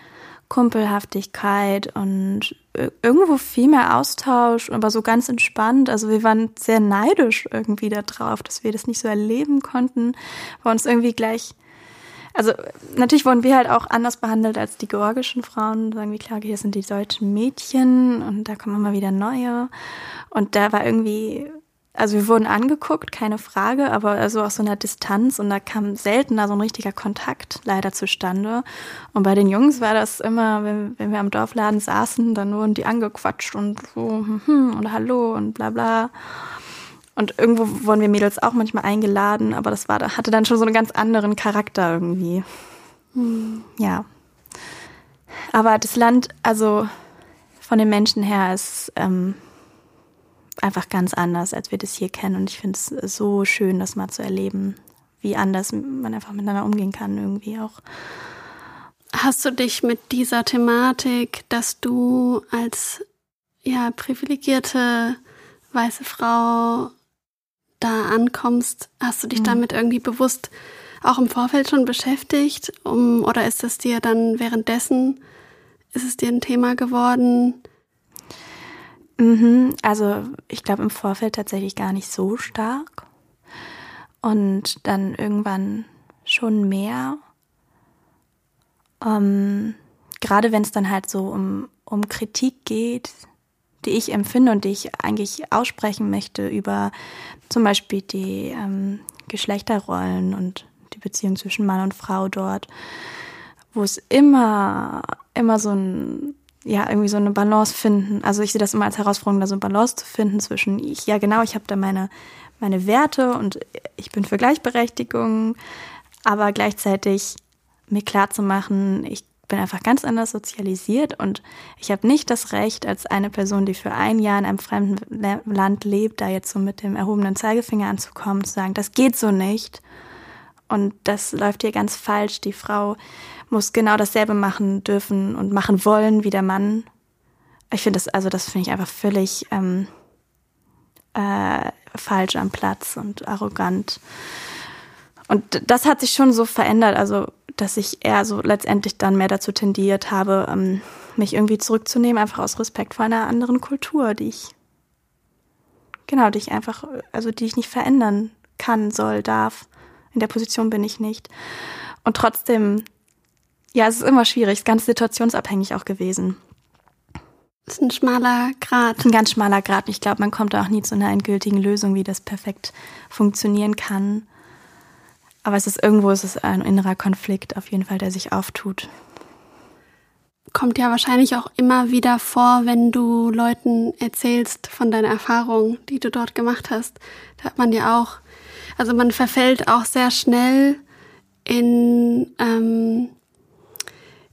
Kumpelhaftigkeit und irgendwo viel mehr Austausch, aber so ganz entspannt. Also wir waren sehr neidisch irgendwie darauf, dass wir das nicht so erleben konnten. War uns irgendwie gleich, also natürlich wurden wir halt auch anders behandelt als die georgischen Frauen. Sagen wir klar, hier sind die deutschen Mädchen und da kommen immer wieder neue. Und da war irgendwie, also wir wurden angeguckt, keine Frage, aber also aus so einer Distanz und da kam seltener so ein richtiger Kontakt leider zustande. Und bei den Jungs war das immer, wenn, wenn wir am Dorfladen saßen, dann wurden die angequatscht und so, hm, hm und hallo und bla bla. Und irgendwo wurden wir Mädels auch manchmal eingeladen, aber das war, hatte dann schon so einen ganz anderen Charakter irgendwie. Hm. Ja. Aber das Land, also von den Menschen her, ist ähm, einfach ganz anders, als wir das hier kennen. Und ich finde es so schön, das mal zu erleben, wie anders man einfach miteinander umgehen kann, irgendwie auch. Hast du dich mit dieser Thematik, dass du als ja privilegierte weiße Frau da ankommst, hast du dich mhm. damit irgendwie bewusst auch im Vorfeld schon beschäftigt? Um, oder ist es dir dann währenddessen, ist es dir ein Thema geworden? Mhm, also ich glaube im Vorfeld tatsächlich gar nicht so stark. Und dann irgendwann schon mehr. Ähm, gerade wenn es dann halt so um, um Kritik geht, die ich empfinde und die ich eigentlich aussprechen möchte über zum Beispiel die ähm, Geschlechterrollen und die Beziehung zwischen Mann und Frau dort, wo es immer, immer so ein, ja, irgendwie so eine Balance finden. Also ich sehe das immer als Herausforderung, da so eine Balance zu finden zwischen, ich, ja genau, ich habe da meine, meine Werte und ich bin für Gleichberechtigung, aber gleichzeitig mir klar zu machen, ich bin einfach ganz anders sozialisiert und ich habe nicht das Recht, als eine Person, die für ein Jahr in einem fremden Land lebt, da jetzt so mit dem erhobenen Zeigefinger anzukommen, zu sagen, das geht so nicht. Und das läuft hier ganz falsch. Die Frau muss genau dasselbe machen dürfen und machen wollen wie der Mann. Ich finde das, also das finde ich einfach völlig ähm, äh, falsch am Platz und arrogant. Und das hat sich schon so verändert. Also dass ich eher so letztendlich dann mehr dazu tendiert habe, ähm, mich irgendwie zurückzunehmen, einfach aus Respekt vor einer anderen Kultur, die ich, genau, die ich einfach, also die ich nicht verändern kann, soll, darf. In der Position bin ich nicht. Und trotzdem, ja, es ist immer schwierig, es ist ganz situationsabhängig auch gewesen. Das ist ein schmaler Grad. Ein ganz schmaler Grad. Ich glaube, man kommt auch nie zu einer endgültigen Lösung, wie das perfekt funktionieren kann. Aber es ist irgendwo es ist ein innerer Konflikt auf jeden Fall, der sich auftut. Kommt ja wahrscheinlich auch immer wieder vor, wenn du Leuten erzählst von deiner Erfahrung, die du dort gemacht hast. Da hat man ja auch, also man verfällt auch sehr schnell in, ähm,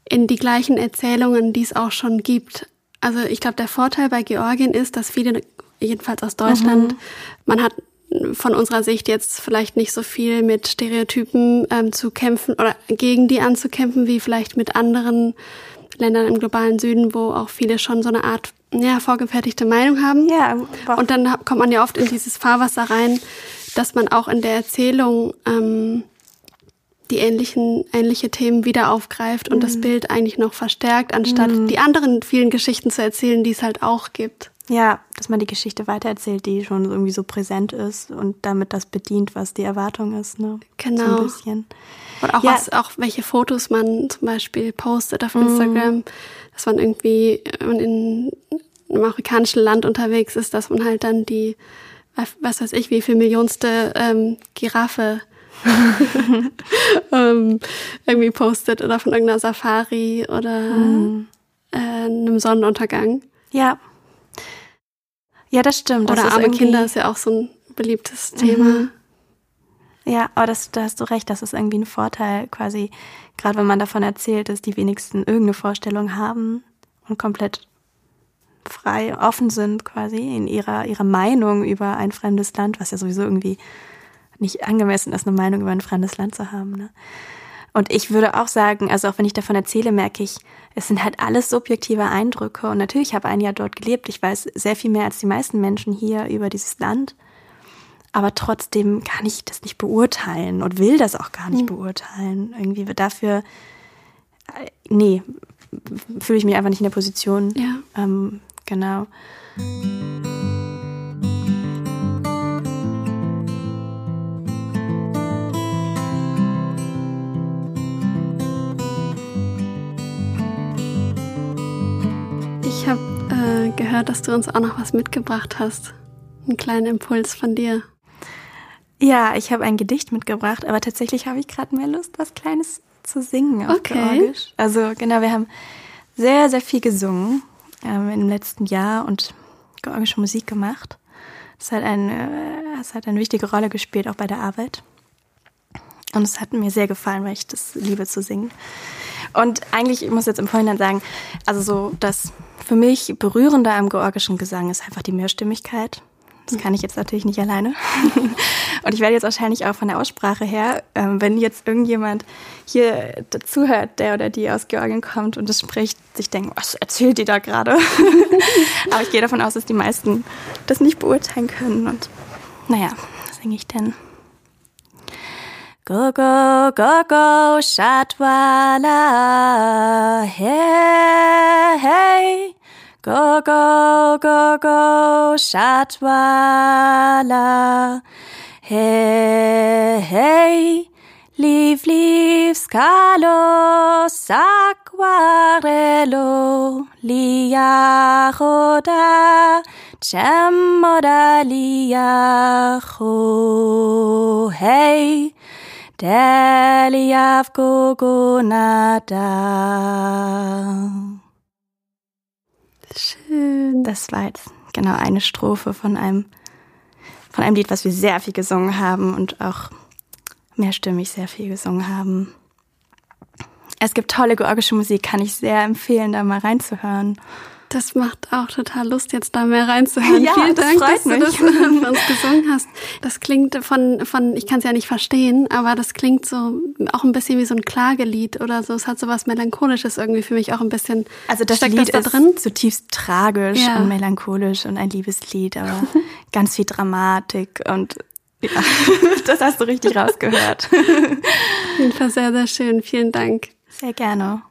in die gleichen Erzählungen, die es auch schon gibt. Also ich glaube, der Vorteil bei Georgien ist, dass viele, jedenfalls aus Deutschland, mhm. man hat von unserer Sicht jetzt vielleicht nicht so viel mit Stereotypen ähm, zu kämpfen oder gegen die anzukämpfen, wie vielleicht mit anderen Ländern im globalen Süden, wo auch viele schon so eine Art ja, vorgefertigte Meinung haben. Ja, und dann kommt man ja oft in dieses Fahrwasser rein, dass man auch in der Erzählung ähm, die ähnlichen, ähnliche Themen wieder aufgreift und mhm. das Bild eigentlich noch verstärkt, anstatt mhm. die anderen vielen Geschichten zu erzählen, die es halt auch gibt. Ja, dass man die Geschichte weitererzählt, die schon irgendwie so präsent ist und damit das bedient, was die Erwartung ist, ne? Genau. So ein bisschen. Und auch ja. was, auch welche Fotos man zum Beispiel postet auf Instagram, mhm. dass man irgendwie in einem afrikanischen Land unterwegs ist, dass man halt dann die, was weiß ich, wie viel Millionste ähm, Giraffe ähm, irgendwie postet oder von irgendeiner Safari oder mhm. äh, einem Sonnenuntergang. Ja. Ja, das stimmt. Das Oder arme Kinder ist ja auch so ein beliebtes Thema. Mhm. Ja, aber das, da hast du recht, das ist irgendwie ein Vorteil, quasi, gerade wenn man davon erzählt, dass die wenigsten irgendeine Vorstellung haben und komplett frei, offen sind, quasi in ihrer, ihrer Meinung über ein fremdes Land, was ja sowieso irgendwie nicht angemessen ist, eine Meinung über ein fremdes Land zu haben. Ne? Und ich würde auch sagen, also auch wenn ich davon erzähle, merke ich, es sind halt alles subjektive Eindrücke. Und natürlich habe ich ein Jahr dort gelebt. Ich weiß sehr viel mehr als die meisten Menschen hier über dieses Land. Aber trotzdem kann ich das nicht beurteilen und will das auch gar nicht mhm. beurteilen. Irgendwie dafür, äh, nee, fühle ich mich einfach nicht in der Position. Ja. Ähm, genau. Äh, gehört, dass du uns auch noch was mitgebracht hast. Einen kleinen Impuls von dir. Ja, ich habe ein Gedicht mitgebracht, aber tatsächlich habe ich gerade mehr Lust, was Kleines zu singen auf Okay. Georgisch. Also genau, wir haben sehr, sehr viel gesungen ähm, im letzten Jahr und georgische Musik gemacht. Das hat, ein, äh, das hat eine wichtige Rolle gespielt, auch bei der Arbeit. Und es hat mir sehr gefallen, weil ich das liebe zu singen. Und eigentlich, ich muss jetzt im Vorhinein sagen, also so das für mich Berührende am georgischen Gesang ist einfach die Mehrstimmigkeit. Das kann ich jetzt natürlich nicht alleine. Und ich werde jetzt wahrscheinlich auch von der Aussprache her, ähm, wenn jetzt irgendjemand hier zuhört, der oder die aus Georgien kommt und es spricht, sich denken, was erzählt die da gerade? Aber ich gehe davon aus, dass die meisten das nicht beurteilen können. Und naja, was singe ich denn? Go, go, go, go, Shatwala, hey, hey. Go, go, go, go, Shatwala, hey, hey. Leave, leave, scalo, saquarello, liajoda, chemoda, liajo, hey. Deliav gogonada. Schön. Das war jetzt genau eine Strophe von einem, von einem Lied, was wir sehr viel gesungen haben und auch mehrstimmig sehr viel gesungen haben. Es gibt tolle georgische Musik, kann ich sehr empfehlen, da mal reinzuhören. Das macht auch total Lust, jetzt da mehr reinzuhören. Ja, Vielen das Dank, freut dass du mich. das äh, für uns gesungen hast. Das klingt von, von ich kann es ja nicht verstehen, aber das klingt so auch ein bisschen wie so ein Klagelied oder so. Es hat so was Melancholisches irgendwie für mich auch ein bisschen. Also das Steckt Lied das da ist drin? zutiefst tragisch Ja. und melancholisch und ein Liebeslied, aber ganz viel Dramatik und ja, das hast du richtig rausgehört. Auf jeden Fall sehr, sehr schön. Vielen Dank. Sehr gerne.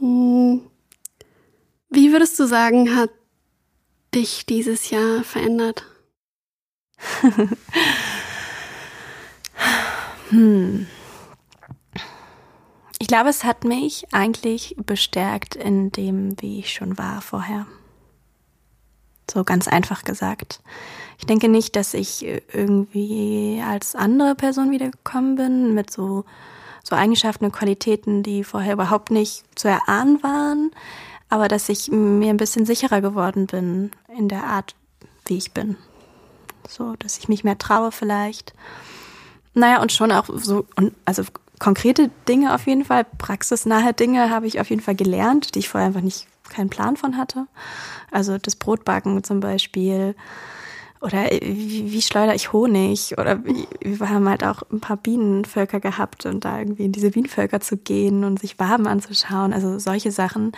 Hm. Wie würdest du sagen, hat dich dieses Jahr verändert? Hm. Ich glaube, es hat mich eigentlich bestärkt in dem, wie ich schon war vorher. So ganz einfach gesagt. Ich denke nicht, dass ich irgendwie als andere Person wiedergekommen bin mit so, so Eigenschaften und Qualitäten, die vorher überhaupt nicht zu erahnen waren, aber dass ich mir ein bisschen sicherer geworden bin in der Art, wie ich bin. So, dass ich mich mehr traue vielleicht. Naja, und schon auch so, also konkrete Dinge auf jeden Fall, praxisnahe Dinge habe ich auf jeden Fall gelernt, die ich vorher einfach nicht keinen Plan von hatte. Also das Brotbacken zum Beispiel. Oder wie, wie schleudere ich Honig? Oder wie, wir haben halt auch ein paar Bienenvölker gehabt und da irgendwie in diese Bienenvölker zu gehen und sich Waben anzuschauen. Also solche Sachen.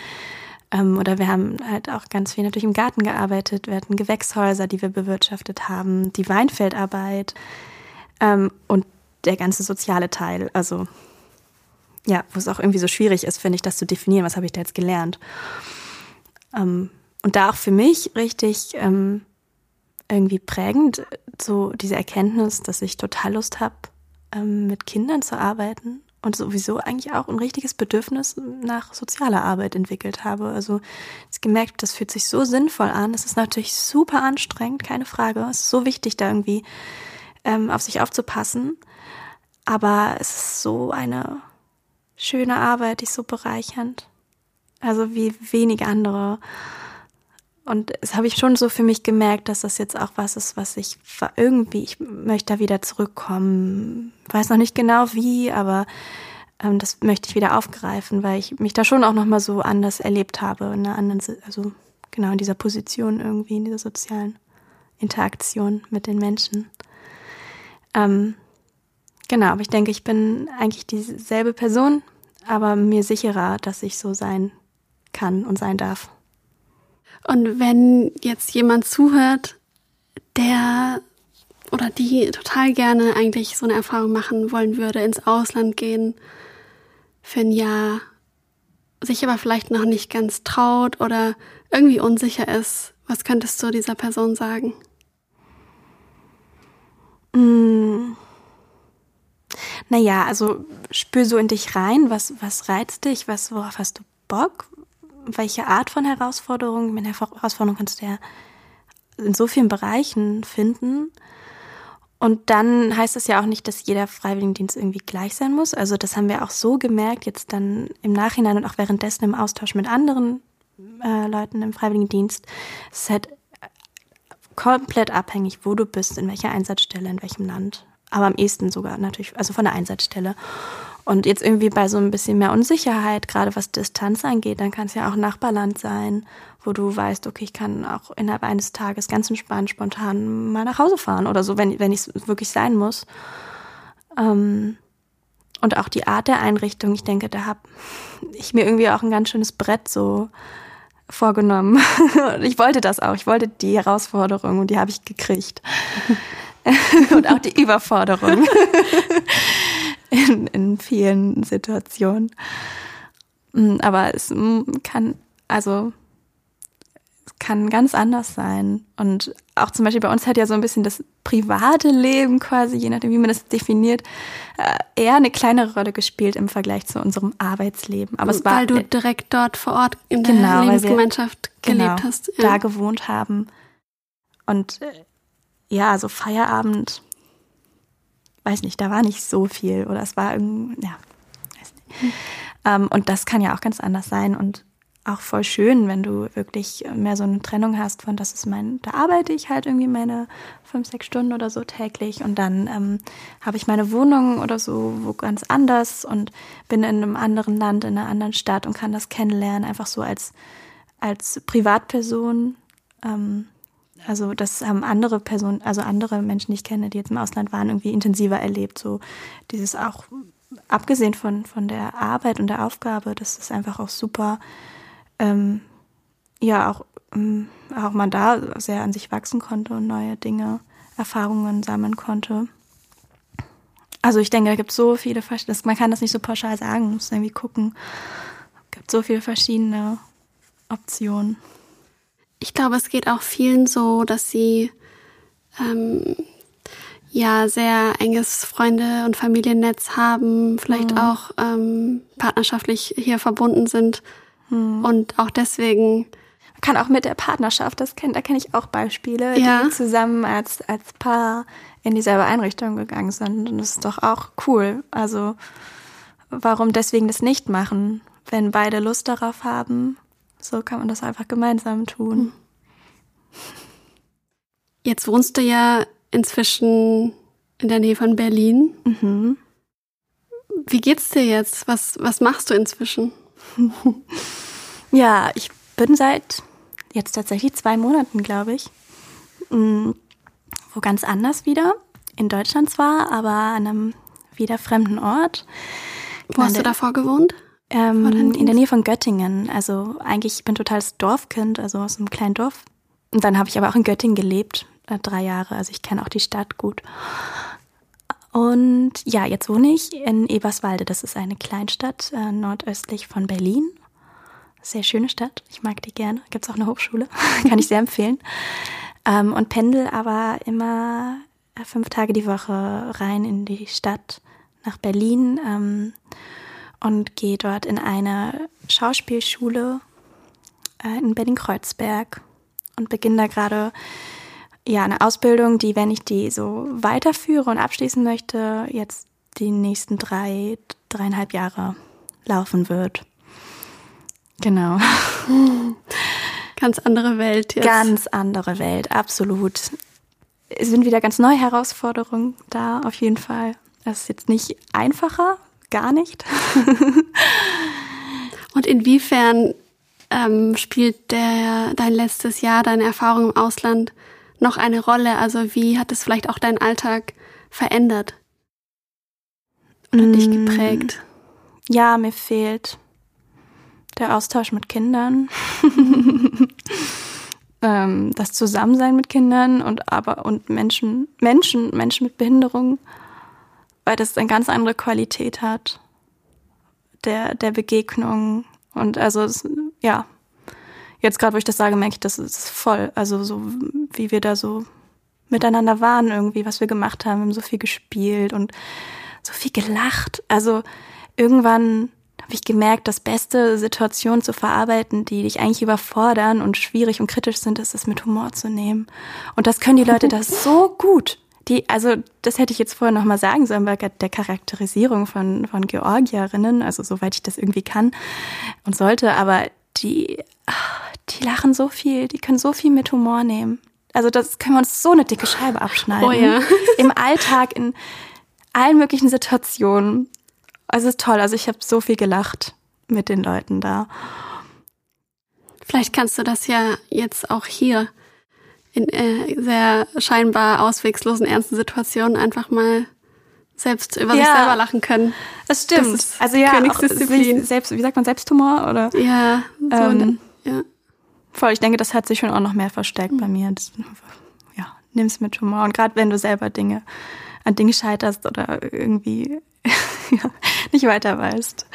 Ähm, oder wir haben halt auch ganz viel natürlich im Garten gearbeitet. Wir hatten Gewächshäuser, die wir bewirtschaftet haben, die Weinfeldarbeit ähm, und der ganze soziale Teil. Also ja, wo es auch irgendwie so schwierig ist, finde ich, das zu definieren. Was habe ich da jetzt gelernt? Ähm, und da auch für mich richtig ähm, irgendwie prägend, so diese Erkenntnis, dass ich total Lust habe, ähm, mit Kindern zu arbeiten und sowieso eigentlich auch ein richtiges Bedürfnis nach sozialer Arbeit entwickelt habe. Also ich gemerkt, das fühlt sich so sinnvoll an. Es ist natürlich super anstrengend, keine Frage. Es ist so wichtig, da irgendwie ähm, auf sich aufzupassen. Aber es ist so eine schöne Arbeit, die ist so bereichernd. Also wie wenige andere. Und das habe ich schon so für mich gemerkt, dass das jetzt auch was ist, was ich irgendwie, ich möchte da wieder zurückkommen. Weiß noch nicht genau wie, aber ähm, das möchte ich wieder aufgreifen, weil ich mich da schon auch nochmal so anders erlebt habe, in einer anderen, also genau in dieser Position irgendwie, in dieser sozialen Interaktion mit den Menschen. Ähm, genau, aber ich denke, ich bin eigentlich dieselbe Person, aber mir sicherer, dass ich so sein kann und sein darf. Und wenn jetzt jemand zuhört, der oder die total gerne eigentlich so eine Erfahrung machen wollen würde, ins Ausland gehen für ein Jahr, sich aber vielleicht noch nicht ganz traut oder irgendwie unsicher ist, was könntest du dieser Person sagen? Mm. Naja, also spür so in dich rein, was, was reizt dich, was, worauf hast du Bock, welche Art von Herausforderung. Mit Herausforderung kannst du ja in so vielen Bereichen finden. Und dann heißt es ja auch nicht, dass jeder Freiwilligendienst irgendwie gleich sein muss. Also das haben wir auch so gemerkt, jetzt dann im Nachhinein und auch währenddessen im Austausch mit anderen äh, Leuten im Freiwilligendienst. Es ist halt komplett abhängig, wo du bist, in welcher Einsatzstelle, in welchem Land. Aber am ehesten sogar natürlich, also von der Einsatzstelle. Und jetzt irgendwie bei so ein bisschen mehr Unsicherheit, gerade was Distanz angeht, dann kann es ja auch Nachbarland sein, wo du weißt, okay, ich kann auch innerhalb eines Tages ganz entspannt, spontan mal nach Hause fahren oder so, wenn, wenn ich es wirklich sein muss. Ähm, und auch die Art der Einrichtung, ich denke, da habe ich mir irgendwie auch ein ganz schönes Brett so vorgenommen. ich wollte das auch. Ich wollte die Herausforderung und die habe ich gekriegt. und auch die Überforderung in, in vielen Situationen. Mm, aber es mm, kann, also kann ganz anders sein. Und auch zum Beispiel bei uns hat ja so ein bisschen das private Leben quasi, je nachdem, wie man das definiert, äh, eher eine kleinere Rolle gespielt im Vergleich zu unserem Arbeitsleben. Aber es war weil du direkt dort vor Ort in der genau, Lebensgemeinschaft wir, gelebt genau, hast, ja. da gewohnt haben und äh, ja, so Feierabend, weiß nicht, da war nicht so viel oder es war irgendwie, ja, weiß nicht. Hm. Ähm, und das kann ja auch ganz anders sein und auch voll schön, wenn du wirklich mehr so eine Trennung hast von, das ist mein, da arbeite ich halt irgendwie meine fünf, sechs Stunden oder so täglich und dann ähm, habe ich meine Wohnung oder so wo ganz anders und bin in einem anderen Land, in einer anderen Stadt und kann das kennenlernen, einfach so als, als Privatperson. Ähm, also das haben andere Personen, also andere Menschen, die ich kenne, die jetzt im Ausland waren, irgendwie intensiver erlebt. So dieses auch, abgesehen von, von der Arbeit und der Aufgabe, das ist einfach auch super ähm, ja auch, ähm, auch man da sehr an sich wachsen konnte und neue Dinge, Erfahrungen sammeln konnte. Also ich denke, da gibt es so viele verschiedene, man kann das nicht so pauschal sagen, man muss irgendwie gucken. Es gibt so viele verschiedene Optionen. Ich glaube, es geht auch vielen so, dass sie ähm, ja sehr enges Freunde- und Familiennetz haben, vielleicht mhm. auch ähm, partnerschaftlich hier verbunden sind hm. Und auch deswegen. kann auch mit der Partnerschaft, das kennt, da kenne ich auch Beispiele, ja. die zusammen als, als Paar in dieselbe Einrichtung gegangen sind. Und das ist doch auch cool. Also, warum deswegen das nicht machen? Wenn beide Lust darauf haben, so kann man das einfach gemeinsam tun. Hm. Jetzt wohnst du ja inzwischen in der Nähe von Berlin. Mhm. Wie geht's dir jetzt? Was, was machst du inzwischen? ja, ich bin seit jetzt tatsächlich zwei Monaten, glaube ich, mm, wo ganz anders wieder. In Deutschland zwar, aber an einem wieder fremden Ort. Wo hast du davor gewohnt? Ähm, in der Nähe von Göttingen. Also eigentlich, ich bin totales Dorfkind, also aus einem kleinen Dorf. Und dann habe ich aber auch in Göttingen gelebt, äh, drei Jahre. Also ich kenne auch die Stadt gut. Und ja, jetzt wohne ich in Eberswalde. Das ist eine Kleinstadt äh, nordöstlich von Berlin. Sehr schöne Stadt. Ich mag die gerne. Gibt es auch eine Hochschule. Kann ich sehr empfehlen. Ähm, und pendel aber immer äh, fünf Tage die Woche rein in die Stadt nach Berlin ähm, und gehe dort in eine Schauspielschule äh, in Berlin-Kreuzberg und beginne da gerade ja, eine Ausbildung, die, wenn ich die so weiterführe und abschließen möchte, jetzt die nächsten drei, dreieinhalb Jahre laufen wird. Genau. Ganz andere Welt jetzt. Ganz andere Welt, absolut. Es sind wieder ganz neue Herausforderungen da, auf jeden Fall. Das ist jetzt nicht einfacher, gar nicht. Und inwiefern ähm, spielt der, dein letztes Jahr, deine Erfahrung im Ausland noch eine Rolle? Also wie hat es vielleicht auch deinen Alltag verändert oder mm. dich geprägt? Ja, mir fehlt der Austausch mit Kindern, ähm, das Zusammensein mit Kindern und aber und Menschen, Menschen, Menschen mit Behinderung, weil das eine ganz andere Qualität hat der der Begegnung und also es, ja jetzt gerade, wo ich das sage, merke ich, das ist voll. Also so, wie wir da so miteinander waren irgendwie, was wir gemacht haben. Wir haben so viel gespielt und so viel gelacht. Also irgendwann habe ich gemerkt, das beste Situationen zu verarbeiten, die dich eigentlich überfordern und schwierig und kritisch sind, ist es mit Humor zu nehmen. Und das können die Leute das so gut. Die, also das hätte ich jetzt vorher noch mal sagen sollen bei der Charakterisierung von, von Georgierinnen, also soweit ich das irgendwie kann und sollte, aber die, die lachen so viel, die können so viel mit Humor nehmen. Also das können wir uns so eine dicke Scheibe abschneiden. Oh ja. Im Alltag, in allen möglichen Situationen. Also es ist toll. Also ich habe so viel gelacht mit den Leuten da. Vielleicht kannst du das ja jetzt auch hier in äh, sehr scheinbar auswegslosen, ernsten Situationen einfach mal selbst über ja, sich selber lachen können. Das stimmt. Das also ja, auch selbst, wie sagt man, Selbsthumor oder? Ja, so ähm, ja. Voll, ich denke, das hat sich schon auch noch mehr verstärkt mhm. bei mir. Das, ja, nimm's mit Humor. Und gerade wenn du selber Dinge an Dingen scheiterst oder irgendwie nicht weiter weißt.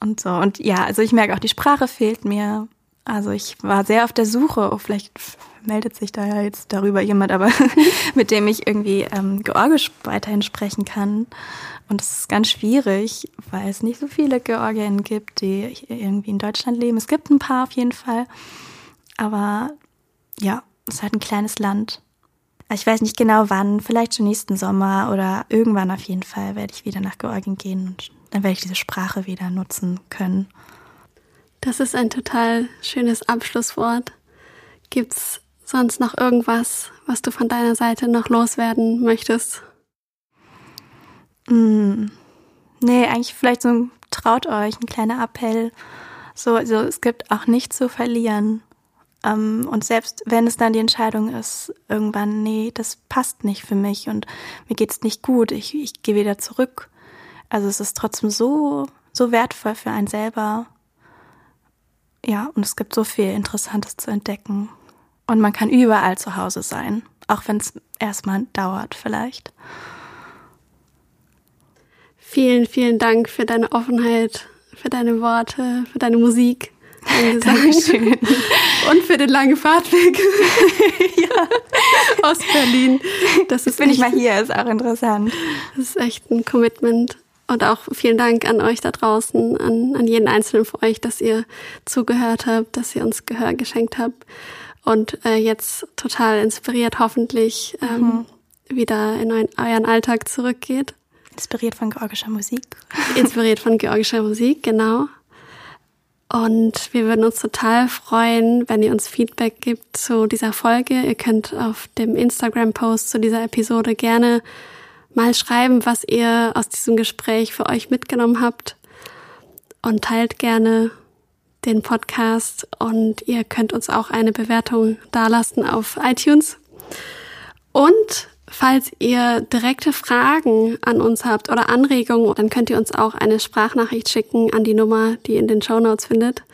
Und so. Und ja, also ich merke auch, die Sprache fehlt mir. Also ich war sehr auf der Suche, oh, vielleicht meldet sich da ja jetzt darüber jemand, aber mit dem ich irgendwie ähm, Georgisch weiterhin sprechen kann. Und das ist ganz schwierig, weil es nicht so viele Georgierinnen gibt, die irgendwie in Deutschland leben. Es gibt ein paar auf jeden Fall. Aber ja, es ist halt ein kleines Land. Ich weiß nicht genau wann, vielleicht schon nächsten Sommer oder irgendwann auf jeden Fall werde ich wieder nach Georgien gehen und dann werde ich diese Sprache wieder nutzen können. Das ist ein total schönes Abschlusswort. Gibt's sonst noch irgendwas, was du von deiner Seite noch loswerden möchtest? Mm, nee, eigentlich vielleicht so ein traut euch, ein kleiner Appell. So, also es gibt auch nichts zu verlieren. Ähm, und selbst wenn es dann die Entscheidung ist, irgendwann, nee, das passt nicht für mich und mir geht's nicht gut, ich, ich gehe wieder zurück. Also es ist trotzdem so, so wertvoll für einen selber. Ja, und es gibt so viel Interessantes zu entdecken. Und man kann überall zu Hause sein, auch wenn es erstmal dauert vielleicht. Vielen, vielen Dank für deine Offenheit, für deine Worte, für deine Musik. Dankeschön. Und für den langen Fahrtweg ja. aus Berlin. Das ist Jetzt bin echt, ich mal hier, ist auch interessant. Das ist echt ein Commitment. Und auch vielen Dank an euch da draußen, an, an jeden Einzelnen von euch, dass ihr zugehört habt, dass ihr uns Gehör geschenkt habt und äh, jetzt total inspiriert hoffentlich ähm, mhm. wieder in euren Alltag zurückgeht. Inspiriert von georgischer Musik. Inspiriert von georgischer Musik, genau. Und wir würden uns total freuen, wenn ihr uns Feedback gibt zu dieser Folge. Ihr könnt auf dem Instagram-Post zu dieser Episode gerne mal schreiben, was ihr aus diesem Gespräch für euch mitgenommen habt. Und teilt gerne den Podcast und ihr könnt uns auch eine Bewertung dalassen auf iTunes. Und Falls ihr direkte Fragen an uns habt oder Anregungen, dann könnt ihr uns auch eine Sprachnachricht schicken an die Nummer, die ihr in den Show Notes findet.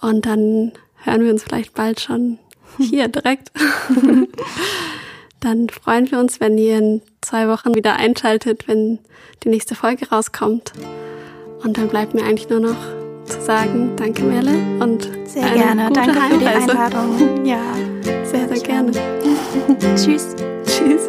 Und dann hören wir uns vielleicht bald schon hier direkt. dann freuen wir uns, wenn ihr zwei Wochen wieder einschaltet, wenn die nächste Folge rauskommt. Und dann bleibt mir eigentlich nur noch zu sagen, danke Merle und sehr gerne. Danke Heimreise. für die Einladung. Ja, sehr, sehr gerne. Tschüss. Tschüss.